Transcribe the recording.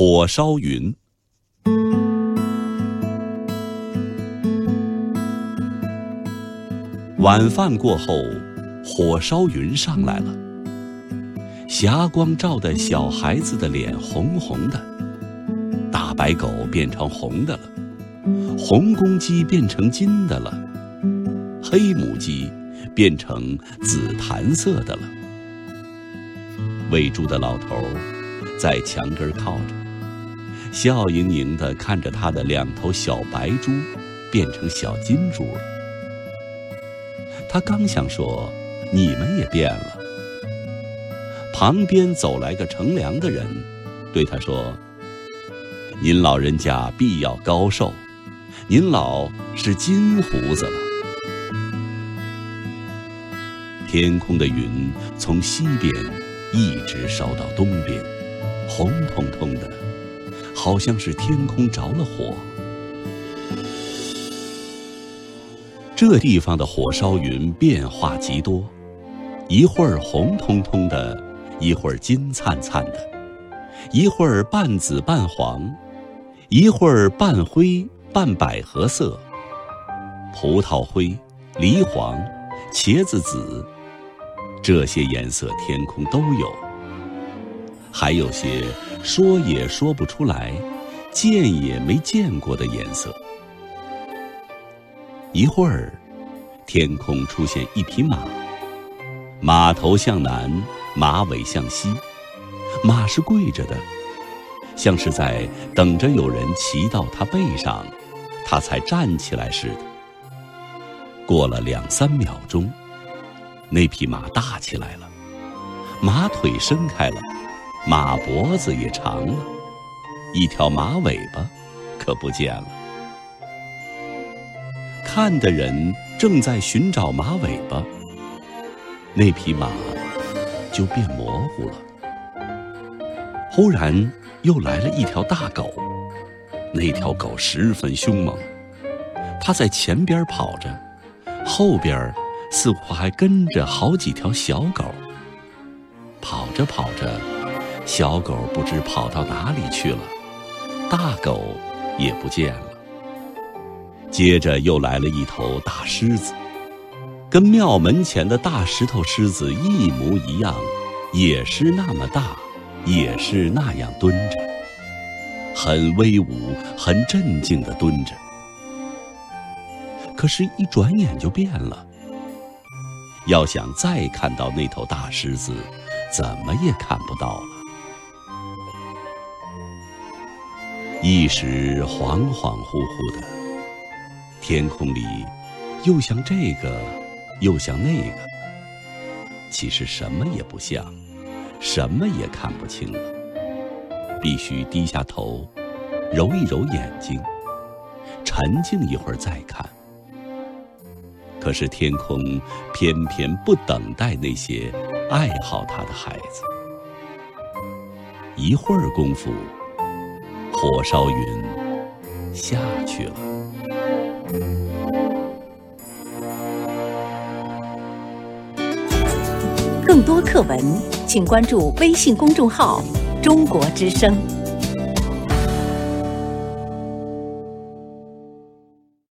火烧云。晚饭过后，火烧云上来了。霞光照得小孩子的脸红红的，大白狗变成红的了，红公鸡变成金的了，黑母鸡变成紫檀色的了。喂猪的老头在墙根靠着，笑盈盈地看着他的两头小白猪变成小金猪了。他刚想说：“你们也变了。”旁边走来个乘凉的人，对他说：“您老人家必要高寿，您老是金胡子了。”天空的云从西边一直烧到东边，红彤彤的，好像是天空着了火。这地方的火烧云变化极多，一会儿红彤彤的，一会儿金灿灿的，一会儿半紫半黄，一会儿半灰半百合色。葡萄灰、梨黄、茄子紫，这些颜色天空都有。还有些说也说不出来，见也没见过的颜色。一会儿，天空出现一匹马，马头向南，马尾向西，马是跪着的，像是在等着有人骑到它背上，它才站起来似的。过了两三秒钟，那匹马大起来了，马腿伸开了，马脖子也长了，一条马尾巴可不见了。看的人正在寻找马尾巴，那匹马就变模糊了。忽然又来了一条大狗，那条狗十分凶猛，它在前边跑着，后边似乎还跟着好几条小狗。跑着跑着，小狗不知跑到哪里去了，大狗也不见了。接着又来了一头大狮子，跟庙门前的大石头狮子一模一样，也是那么大，也是那样蹲着，很威武、很镇静地蹲着。可是，一转眼就变了。要想再看到那头大狮子，怎么也看不到了。一时恍恍惚惚的。天空里，又像这个，又像那个。其实什么也不像，什么也看不清了。必须低下头，揉一揉眼睛，沉静一会儿再看。可是天空偏偏不等待那些爱好它的孩子。一会儿功夫，火烧云下去了。更多课文，请关注微信公众号“中国之声”。